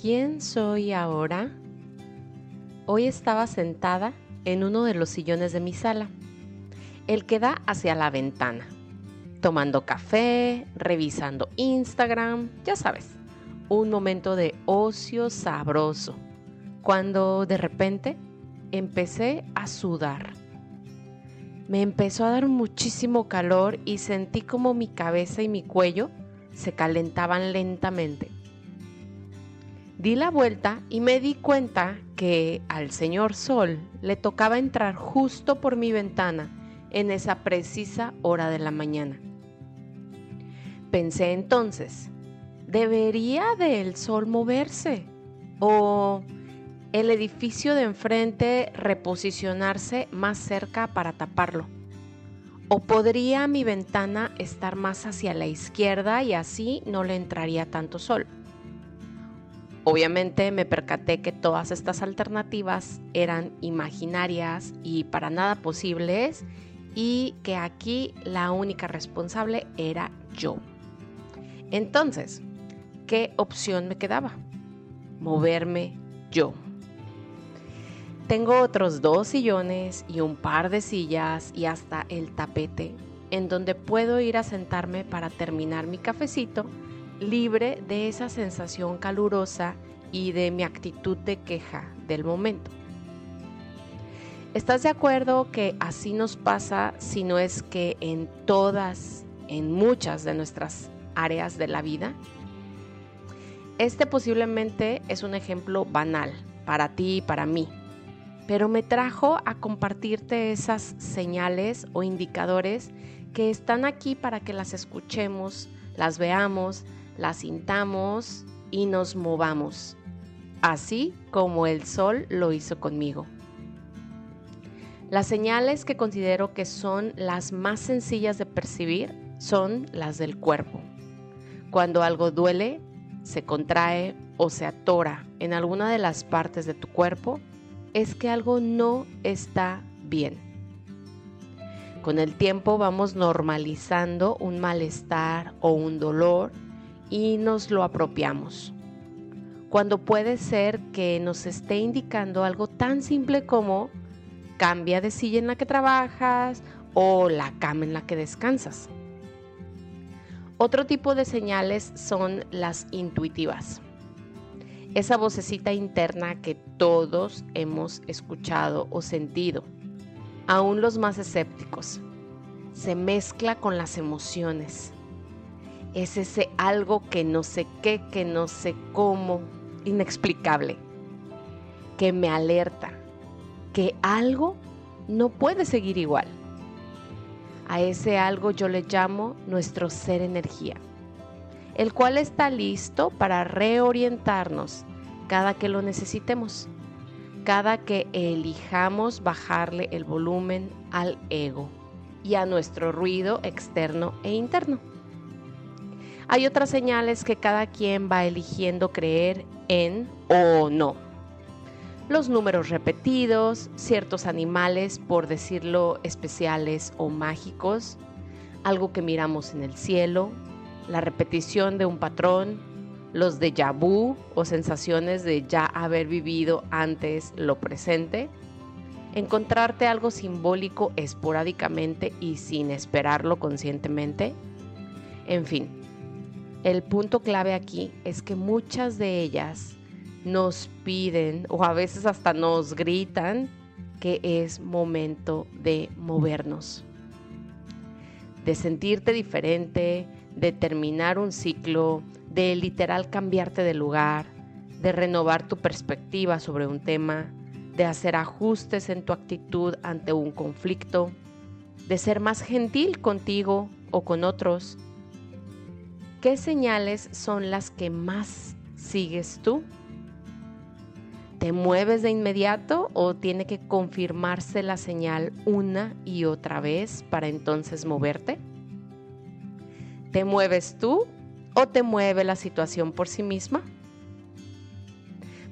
¿Quién soy ahora? Hoy estaba sentada en uno de los sillones de mi sala, el que da hacia la ventana, tomando café, revisando Instagram, ya sabes, un momento de ocio sabroso, cuando de repente empecé a sudar. Me empezó a dar muchísimo calor y sentí como mi cabeza y mi cuello se calentaban lentamente. Di la vuelta y me di cuenta que al señor Sol le tocaba entrar justo por mi ventana en esa precisa hora de la mañana. Pensé entonces, ¿debería del sol moverse? ¿O el edificio de enfrente reposicionarse más cerca para taparlo? ¿O podría mi ventana estar más hacia la izquierda y así no le entraría tanto sol? Obviamente me percaté que todas estas alternativas eran imaginarias y para nada posibles y que aquí la única responsable era yo. Entonces, ¿qué opción me quedaba? Moverme yo. Tengo otros dos sillones y un par de sillas y hasta el tapete en donde puedo ir a sentarme para terminar mi cafecito libre de esa sensación calurosa y de mi actitud de queja del momento. ¿Estás de acuerdo que así nos pasa si no es que en todas, en muchas de nuestras áreas de la vida? Este posiblemente es un ejemplo banal para ti y para mí, pero me trajo a compartirte esas señales o indicadores que están aquí para que las escuchemos, las veamos, las sintamos y nos movamos, así como el sol lo hizo conmigo. Las señales que considero que son las más sencillas de percibir son las del cuerpo. Cuando algo duele, se contrae o se atora en alguna de las partes de tu cuerpo, es que algo no está bien. Con el tiempo vamos normalizando un malestar o un dolor y nos lo apropiamos. Cuando puede ser que nos esté indicando algo tan simple como cambia de silla en la que trabajas o la cama en la que descansas. Otro tipo de señales son las intuitivas esa vocecita interna que todos hemos escuchado o sentido, aún los más escépticos, se mezcla con las emociones. Es ese algo que no sé qué, que no sé cómo, inexplicable, que me alerta, que algo no puede seguir igual. A ese algo yo le llamo nuestro ser energía el cual está listo para reorientarnos cada que lo necesitemos, cada que elijamos bajarle el volumen al ego y a nuestro ruido externo e interno. Hay otras señales que cada quien va eligiendo creer en o no. Los números repetidos, ciertos animales, por decirlo especiales o mágicos, algo que miramos en el cielo, la repetición de un patrón, los déjà vu o sensaciones de ya haber vivido antes lo presente, encontrarte algo simbólico esporádicamente y sin esperarlo conscientemente, en fin. El punto clave aquí es que muchas de ellas nos piden o a veces hasta nos gritan que es momento de movernos, de sentirte diferente, de terminar un ciclo, de literal cambiarte de lugar, de renovar tu perspectiva sobre un tema, de hacer ajustes en tu actitud ante un conflicto, de ser más gentil contigo o con otros. ¿Qué señales son las que más sigues tú? ¿Te mueves de inmediato o tiene que confirmarse la señal una y otra vez para entonces moverte? ¿Te mueves tú o te mueve la situación por sí misma?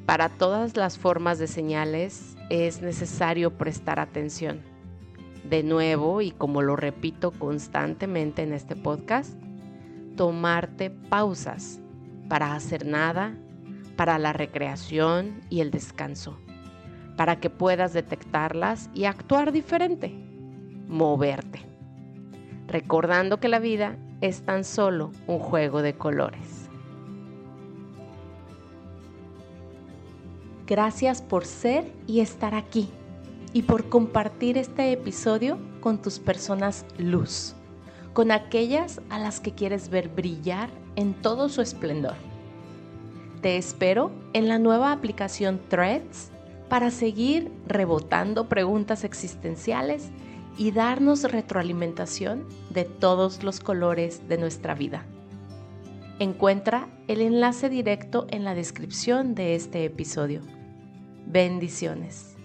Para todas las formas de señales es necesario prestar atención. De nuevo, y como lo repito constantemente en este podcast, tomarte pausas para hacer nada, para la recreación y el descanso, para que puedas detectarlas y actuar diferente, moverte, recordando que la vida es tan solo un juego de colores. Gracias por ser y estar aquí y por compartir este episodio con tus personas luz, con aquellas a las que quieres ver brillar en todo su esplendor. Te espero en la nueva aplicación Threads para seguir rebotando preguntas existenciales y darnos retroalimentación de todos los colores de nuestra vida. Encuentra el enlace directo en la descripción de este episodio. Bendiciones.